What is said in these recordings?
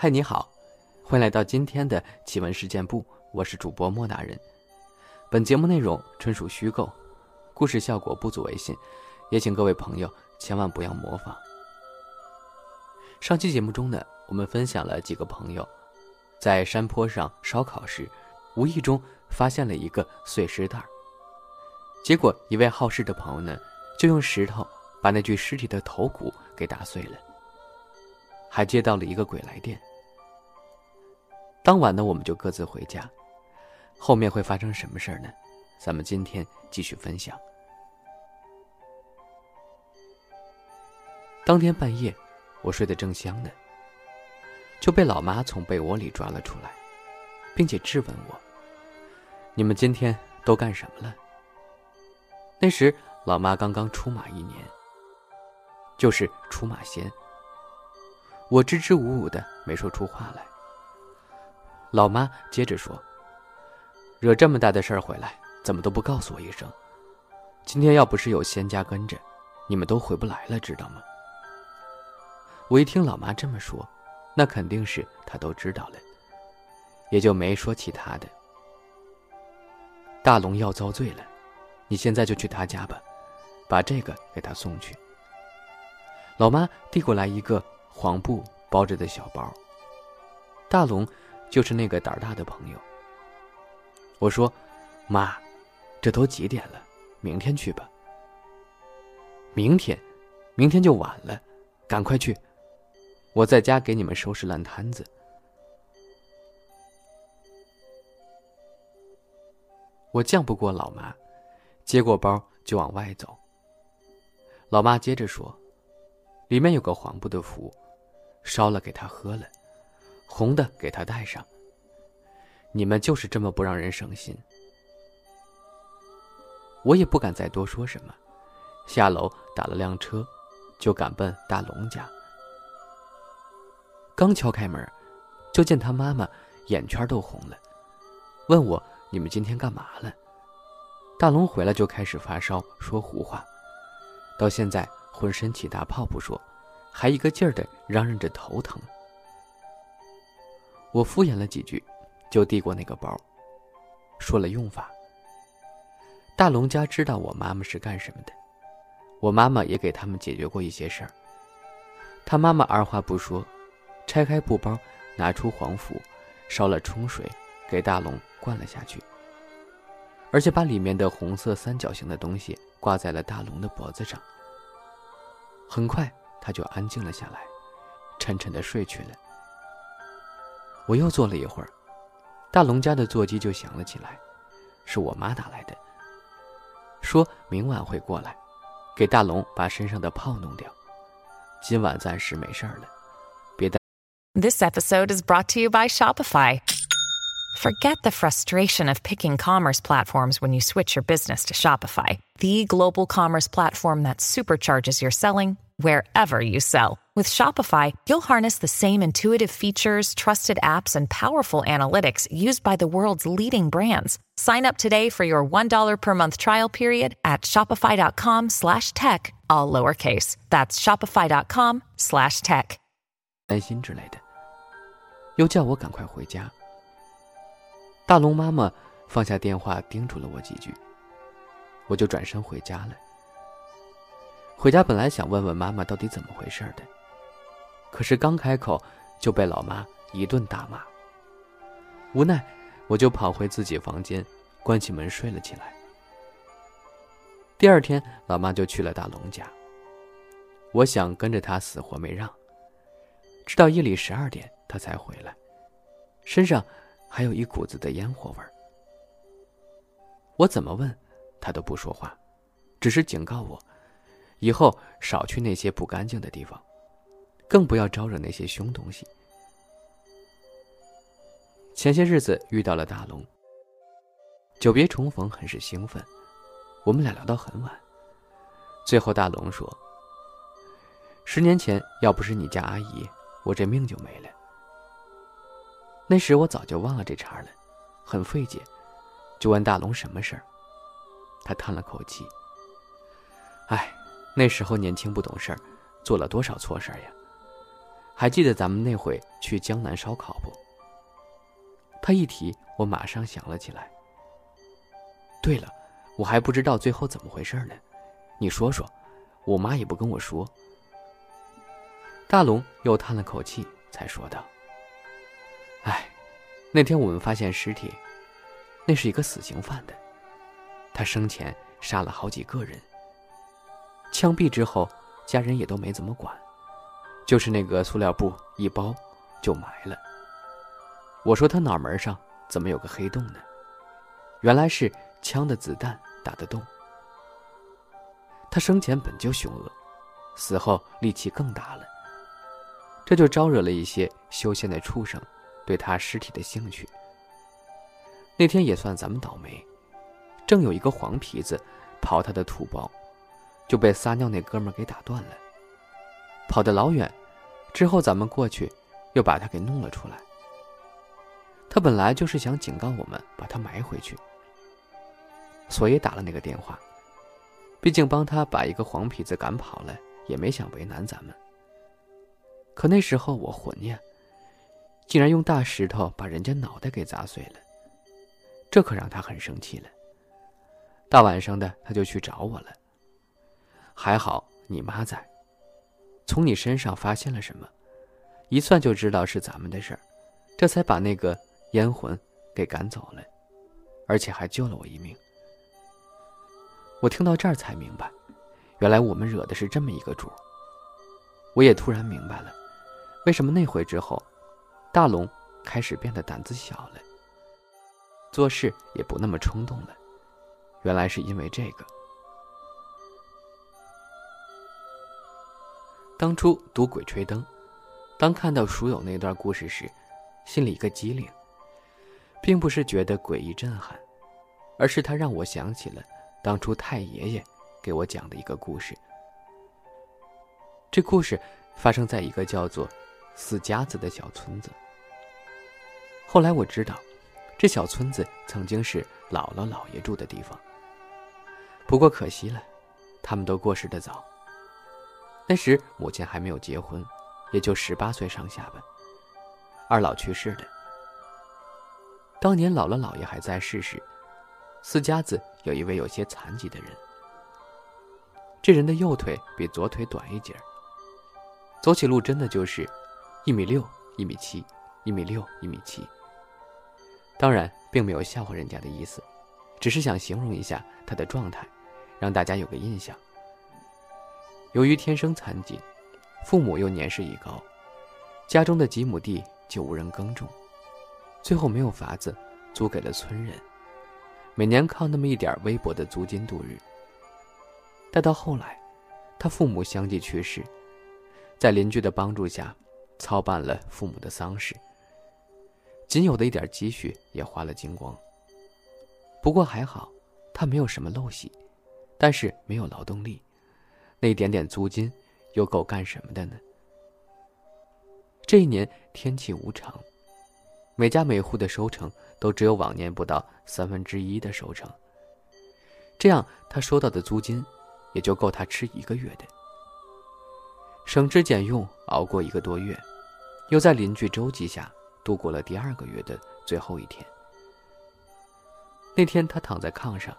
嗨，你好，欢迎来到今天的奇闻事件部，我是主播莫大人。本节目内容纯属虚构，故事效果不足为信，也请各位朋友千万不要模仿。上期节目中呢，我们分享了几个朋友在山坡上烧烤时，无意中发现了一个碎尸袋结果一位好事的朋友呢，就用石头把那具尸体的头骨给打碎了，还接到了一个鬼来电。当晚呢，我们就各自回家。后面会发生什么事儿呢？咱们今天继续分享。当天半夜，我睡得正香呢，就被老妈从被窝里抓了出来，并且质问我：“你们今天都干什么了？”那时老妈刚刚出马一年，就是出马仙。我支支吾吾的，没说出话来。老妈接着说：“惹这么大的事儿回来，怎么都不告诉我一声？今天要不是有仙家跟着，你们都回不来了，知道吗？”我一听老妈这么说，那肯定是她都知道了，也就没说其他的。大龙要遭罪了，你现在就去他家吧，把这个给他送去。老妈递过来一个黄布包着的小包。大龙。就是那个胆大的朋友。我说：“妈，这都几点了？明天去吧。”明天，明天就晚了，赶快去！我在家给你们收拾烂摊子。我犟不过老妈，接过包就往外走。老妈接着说：“里面有个黄布的符，烧了给他喝了。”红的给他戴上。你们就是这么不让人省心。我也不敢再多说什么，下楼打了辆车，就赶奔大龙家。刚敲开门，就见他妈妈眼圈都红了，问我：“你们今天干嘛了？”大龙回来就开始发烧，说胡话，到现在浑身起大泡不说，还一个劲儿的嚷嚷着头疼。我敷衍了几句，就递过那个包，说了用法。大龙家知道我妈妈是干什么的，我妈妈也给他们解决过一些事儿。他妈妈二话不说，拆开布包，拿出黄符，烧了冲水，给大龙灌了下去，而且把里面的红色三角形的东西挂在了大龙的脖子上。很快他就安静了下来，沉沉的睡去了。我又坐了一会儿，大龙家的座机就响了起来，是我妈打来的，说明晚会过来，给大龙把身上的泡弄掉，今晚暂时没事儿了，别担。This episode is brought to you by Shopify. Forget the frustration of picking commerce platforms when you switch your business to Shopify, the global commerce platform that supercharges your selling wherever you sell. With Shopify, you'll harness the same intuitive features, trusted apps, and powerful analytics used by the world's leading brands. Sign up today for your $1 per month trial period at shopify.com slash tech, all lowercase. That's shopify.com slash tech. 担心之类的，又叫我赶快回家。大龙妈妈放下电话，叮嘱了我几句，我就转身回家了。回家本来想问问妈妈到底怎么回事的， 可是刚开口就被老妈一顿大骂。无奈，我就跑回自己房间，关起门睡了起来。第二天，老妈就去了大龙家。我想跟着她死活没让，直到夜里十二点，她才回来，身上还有一股子的烟火味儿。我怎么问，她都不说话，只是警告我。以后少去那些不干净的地方，更不要招惹那些凶东西。前些日子遇到了大龙，久别重逢，很是兴奋。我们俩聊到很晚，最后大龙说：“十年前要不是你家阿姨，我这命就没了。”那时我早就忘了这茬了，很费解，就问大龙什么事儿。他叹了口气：“哎。”那时候年轻不懂事儿，做了多少错事儿呀？还记得咱们那回去江南烧烤不？他一提，我马上想了起来。对了，我还不知道最后怎么回事呢，你说说，我妈也不跟我说。大龙又叹了口气，才说道：“哎，那天我们发现尸体，那是一个死刑犯的，他生前杀了好几个人。枪毙之后，家人也都没怎么管，就是那个塑料布一包，就埋了。我说他脑门上怎么有个黑洞呢？原来是枪的子弹打的洞。他生前本就凶恶，死后力气更大了。”这就招惹了一些修仙的畜生，对他尸体的兴趣。那天也算咱们倒霉，正有一个黄皮子刨他的土包，就被撒尿那哥们给打断了。跑得老远，之后咱们过去，又把他给弄了出来。他本来就是想警告我们把他埋回去，所以打了那个电话。毕竟帮他把一个黄皮子赶跑了，也没想为难咱们。可那时候我混呀，竟然用大石头把人家脑袋给砸碎了，这可让他很生气了。大晚上的他就去找我了。还好你妈在，从你身上发现了什么，一算就知道是咱们的事儿，这才把那个烟魂给赶走了，而且还救了我一命。我听到这儿才明白，原来我们惹的是这么一个主。我也突然明白了。为什么那回之后，大龙开始变得胆子小了，做事也不那么冲动了？原来是因为这个。当初读《鬼吹灯》，当看到蜀友那段故事时，心里一个机灵，并不是觉得诡异震撼，而是他让我想起了当初太爷爷给我讲的一个故事。这故事发生在一个叫做……四家子的小村子。后来我知道，这小村子曾经是姥姥姥爷住的地方。不过可惜了，他们都过世的早。那时母亲还没有结婚，也就十八岁上下吧。二老去世的。当年姥姥姥爷还在世时，四家子有一位有些残疾的人。这人的右腿比左腿短一截儿走起路真的就是。一米六，一米七，一米六，一米七。当然，并没有笑话人家的意思，只是想形容一下他的状态，让大家有个印象。由于天生残疾，父母又年事已高，家中的几亩地就无人耕种，最后没有法子，租给了村人，每年靠那么一点微薄的租金度日。待到后来，他父母相继去世，在邻居的帮助下。操办了父母的丧事，仅有的一点积蓄也花了精光。不过还好，他没有什么陋习，但是没有劳动力，那点点租金又够干什么的呢？这一年天气无常，每家每户的收成都只有往年不到三分之一的收成。这样他收到的租金，也就够他吃一个月的。省吃俭用熬过一个多月，又在邻居周济下度过了第二个月的最后一天。那天他躺在炕上，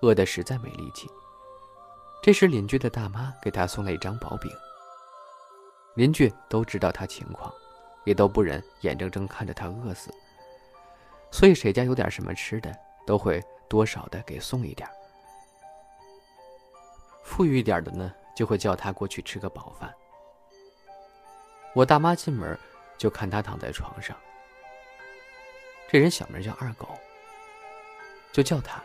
饿得实在没力气。这时邻居的大妈给他送了一张薄饼。邻居都知道他情况，也都不忍眼睁睁看着他饿死，所以谁家有点什么吃的，都会多少的给送一点。富裕一点的呢？就会叫他过去吃个饱饭。我大妈进门就看他躺在床上。这人小名叫二狗，就叫他，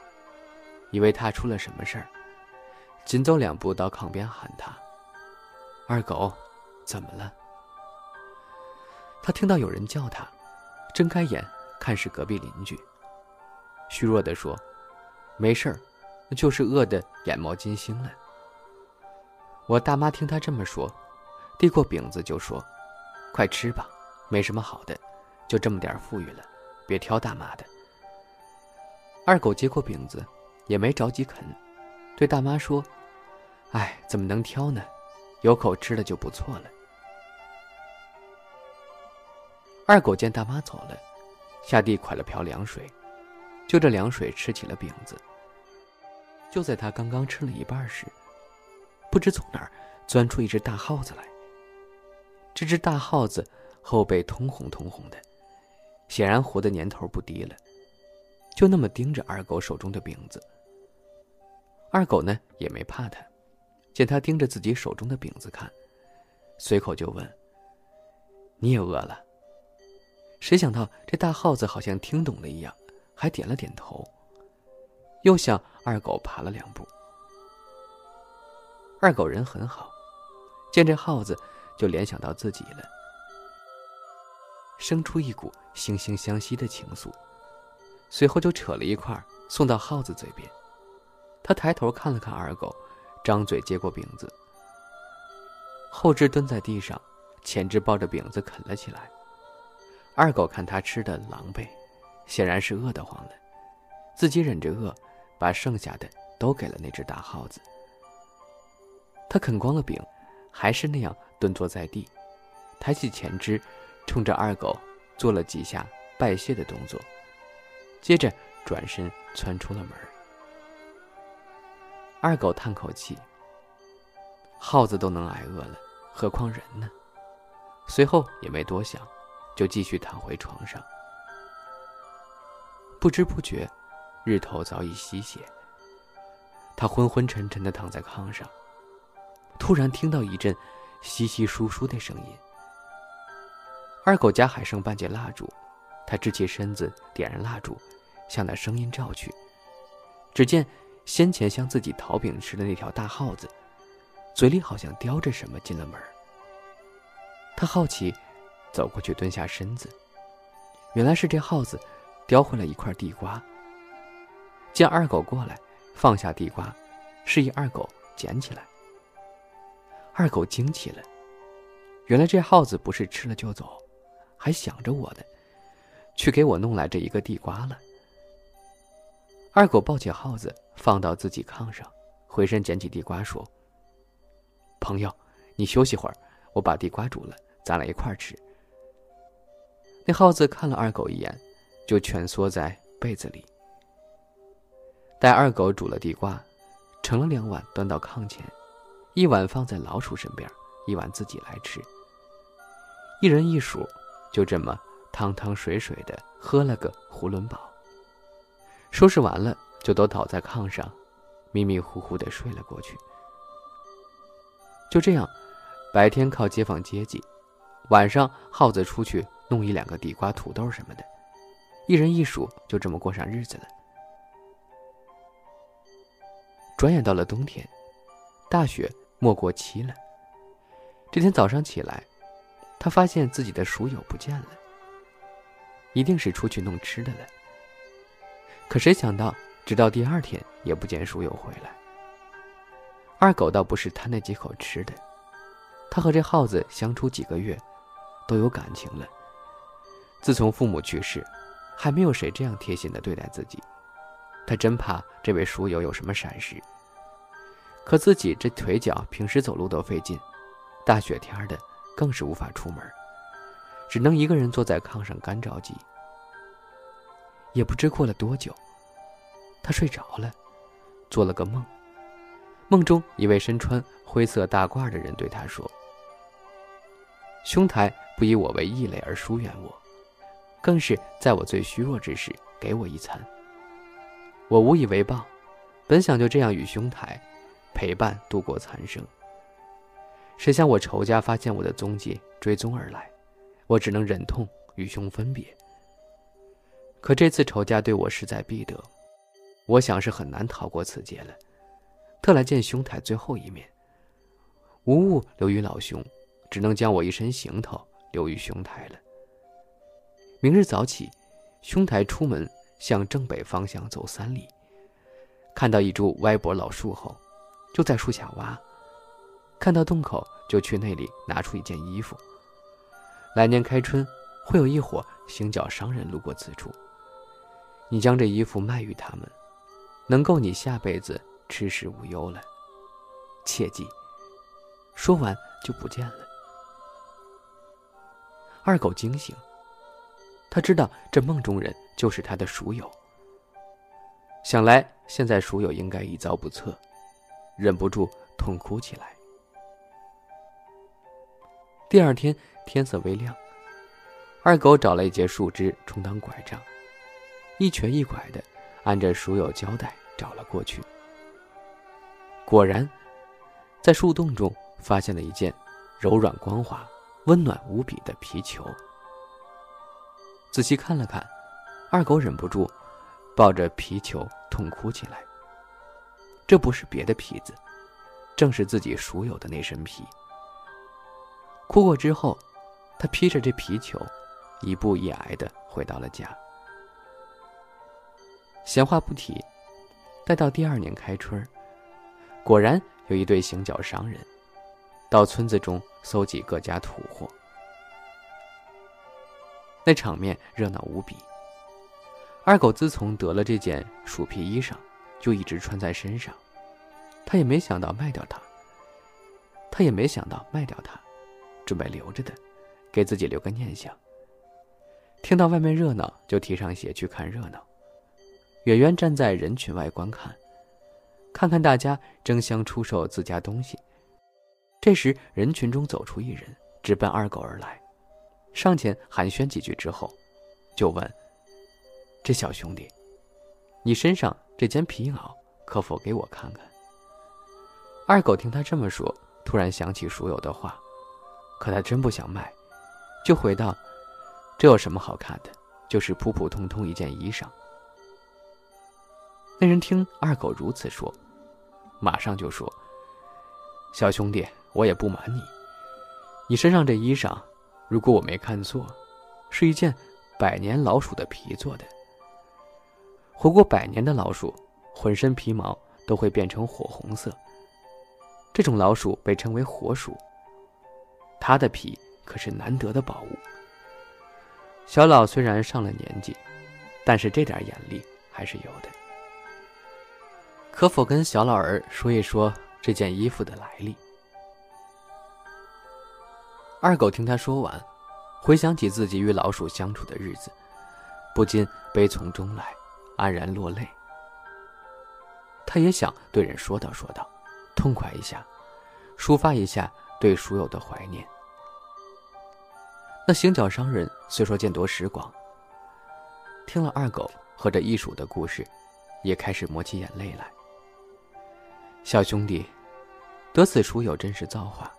以为他出了什么事儿，紧走两步到炕边喊他：“二狗，怎么了？”他听到有人叫他，睁开眼看是隔壁邻居，虚弱的说：“没事儿，就是饿得眼冒金星了。”我大妈听他这么说，递过饼子就说：“快吃吧，没什么好的，就这么点富裕了，别挑大妈的。”二狗接过饼子，也没着急啃，对大妈说：“哎，怎么能挑呢？有口吃的就不错了。”二狗见大妈走了，下地蒯了瓢凉水，就着凉水吃起了饼子。就在他刚刚吃了一半时，不知从哪儿钻出一只大耗子来。这只大耗子后背通红通红的，显然活的年头不低了，就那么盯着二狗手中的饼子。二狗呢也没怕他，见他盯着自己手中的饼子看，随口就问：“你也饿了？”谁想到这大耗子好像听懂了一样，还点了点头，又向二狗爬了两步。二狗人很好，见这耗子就联想到自己了，生出一股惺惺相惜的情愫，随后就扯了一块送到耗子嘴边。他抬头看了看二狗，张嘴接过饼子，后肢蹲在地上，前肢抱着饼子啃了起来。二狗看他吃的狼狈，显然是饿得慌了，自己忍着饿，把剩下的都给了那只大耗子。他啃光了饼，还是那样蹲坐在地，抬起前肢，冲着二狗做了几下拜谢的动作，接着转身窜出了门。二狗叹口气：“耗子都能挨饿了，何况人呢？”随后也没多想。就继续躺回床上，不知不觉，日头早已西斜。他昏昏沉沉的躺在炕上，突然听到一阵稀稀疏疏的声音。二狗家还剩半截蜡烛，他支起身子，点燃蜡烛，向那声音照去。只见先前向自己讨饼吃的那条大耗子，嘴里好像叼着什么进了门。他好奇。走过去，蹲下身子，原来是这耗子叼回来一块地瓜。见二狗过来，放下地瓜，示意二狗捡起来。二狗惊奇了，原来这耗子不是吃了就走，还想着我的，去给我弄来这一个地瓜了。二狗抱起耗子，放到自己炕上，回身捡起地瓜，说：“朋友，你休息会儿，我把地瓜煮了，咱俩一块儿吃。”那耗子看了二狗一眼，就蜷缩在被子里。待二狗煮了地瓜，盛了两碗端到炕前，一碗放在老鼠身边，一碗自己来吃。一人一鼠，就这么汤汤水水的喝了个囫囵饱。收拾完了，就都倒在炕上，迷迷糊糊的睡了过去。就这样，白天靠街坊接济，晚上耗子出去。弄一两个地瓜、土豆什么的，一人一鼠，就这么过上日子了。转眼到了冬天，大雪没过期了。这天早上起来，他发现自己的鼠友不见了，一定是出去弄吃的了。可谁想到，直到第二天也不见鼠友回来。二狗倒不是贪那几口吃的，他和这耗子相处几个月，都有感情了。自从父母去世，还没有谁这样贴心的对待自己。他真怕这位书友有什么闪失。可自己这腿脚平时走路都费劲，大雪天的更是无法出门，只能一个人坐在炕上干着急。也不知过了多久，他睡着了，做了个梦。梦中一位身穿灰色大褂的人对他说：“兄台不以我为异类而疏远我。”更是在我最虚弱之时给我一餐，我无以为报，本想就这样与兄台陪伴度过残生。谁想我仇家发现我的踪迹，追踪而来，我只能忍痛与兄分别。可这次仇家对我势在必得，我想是很难逃过此劫了，特来见兄台最后一面，无物留于老兄，只能将我一身行头留于兄台了。明日早起，兄台出门向正北方向走三里，看到一株歪脖老树后，就在树下挖。看到洞口，就去那里拿出一件衣服。来年开春，会有一伙行脚商人路过此处。你将这衣服卖与他们，能够你下辈子吃食无忧了。切记。说完就不见了。二狗惊醒。他知道这梦中人就是他的蜀友。想来现在蜀友应该一遭不测，忍不住痛哭起来。第二天天色微亮，二狗找了一截树枝充当拐杖，一瘸一拐的按着蜀友交代找了过去。果然，在树洞中发现了一件柔软光滑、温暖无比的皮球。仔细看了看，二狗忍不住抱着皮球痛哭起来。这不是别的皮子，正是自己熟有的那身皮。哭过之后，他披着这皮球，一步一挨的回到了家。闲话不提，待到第二年开春，果然有一对行脚商人，到村子中搜集各家土货。那场面热闹无比。二狗自从得了这件鼠皮衣裳，就一直穿在身上。他也没想到卖掉它。他也没想到卖掉它，准备留着的，给自己留个念想。听到外面热闹，就提上鞋去看热闹。远远站在人群外观看，看看大家争相出售自家东西。这时，人群中走出一人，直奔二狗而来。上前寒暄几句之后，就问：“这小兄弟，你身上这件皮袄可否给我看看？”二狗听他这么说，突然想起熟友的话，可他真不想卖，就回道：“这有什么好看的？就是普普通通一件衣裳。”那人听二狗如此说，马上就说：“小兄弟，我也不瞒你，你身上这衣裳。”如果我没看错，是一件百年老鼠的皮做的。活过百年的老鼠，浑身皮毛都会变成火红色。这种老鼠被称为火鼠。它的皮可是难得的宝物。小老虽然上了年纪，但是这点眼力还是有的。可否跟小老儿说一说这件衣服的来历？二狗听他说完，回想起自己与老鼠相处的日子，不禁悲从中来，黯然落泪。他也想对人说道说道，痛快一下，抒发一下对鼠友的怀念。那行脚商人虽说见多识广，听了二狗和这一鼠的故事，也开始抹起眼泪来。小兄弟，得此鼠友真是造化。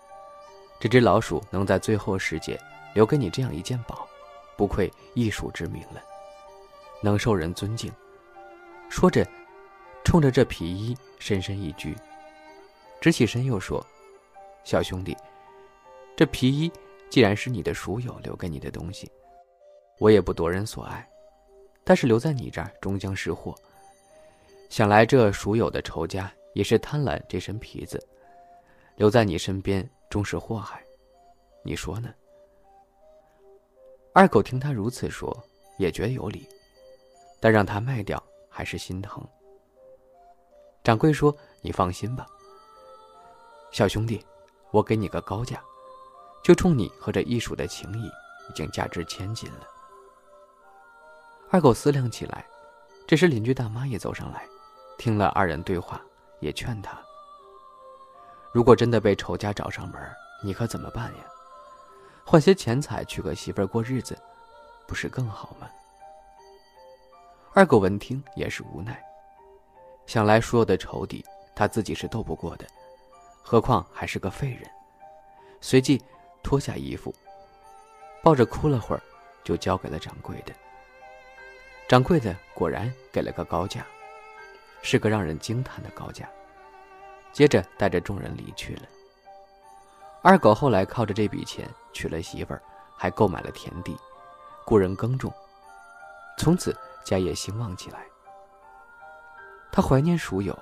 这只老鼠能在最后时节留给你这样一件宝，不愧艺术之名了，能受人尊敬。说着，冲着这皮衣深深一鞠，直起身又说：“小兄弟，这皮衣既然是你的鼠友留给你的东西，我也不夺人所爱，但是留在你这儿终将是祸。想来这鼠友的仇家也是贪婪这身皮子，留在你身边。”终是祸害，你说呢？二狗听他如此说，也觉得有理，但让他卖掉还是心疼。掌柜说：“你放心吧，小兄弟，我给你个高价，就冲你和这艺术的情谊，已经价值千金了。”二狗思量起来，这时邻居大妈也走上来，听了二人对话，也劝他。如果真的被仇家找上门，你可怎么办呀？换些钱财娶个媳妇过日子，不是更好吗？二狗闻听也是无奈，想来所有的仇敌他自己是斗不过的，何况还是个废人。随即脱下衣服，抱着哭了会儿，就交给了掌柜的。掌柜的果然给了个高价，是个让人惊叹的高价。接着带着众人离去了。二狗后来靠着这笔钱娶了媳妇儿，还购买了田地，雇人耕种，从此家业兴旺起来。他怀念鼠友，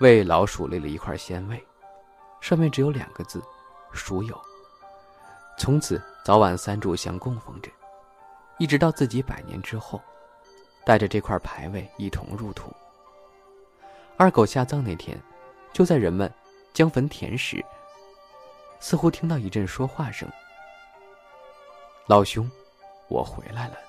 为老鼠立了一块仙位，上面只有两个字：鼠友。从此早晚三炷香供奉着，一直到自己百年之后，带着这块牌位一同入土。二狗下葬那天，就在人们将坟填时，似乎听到一阵说话声：“老兄，我回来了。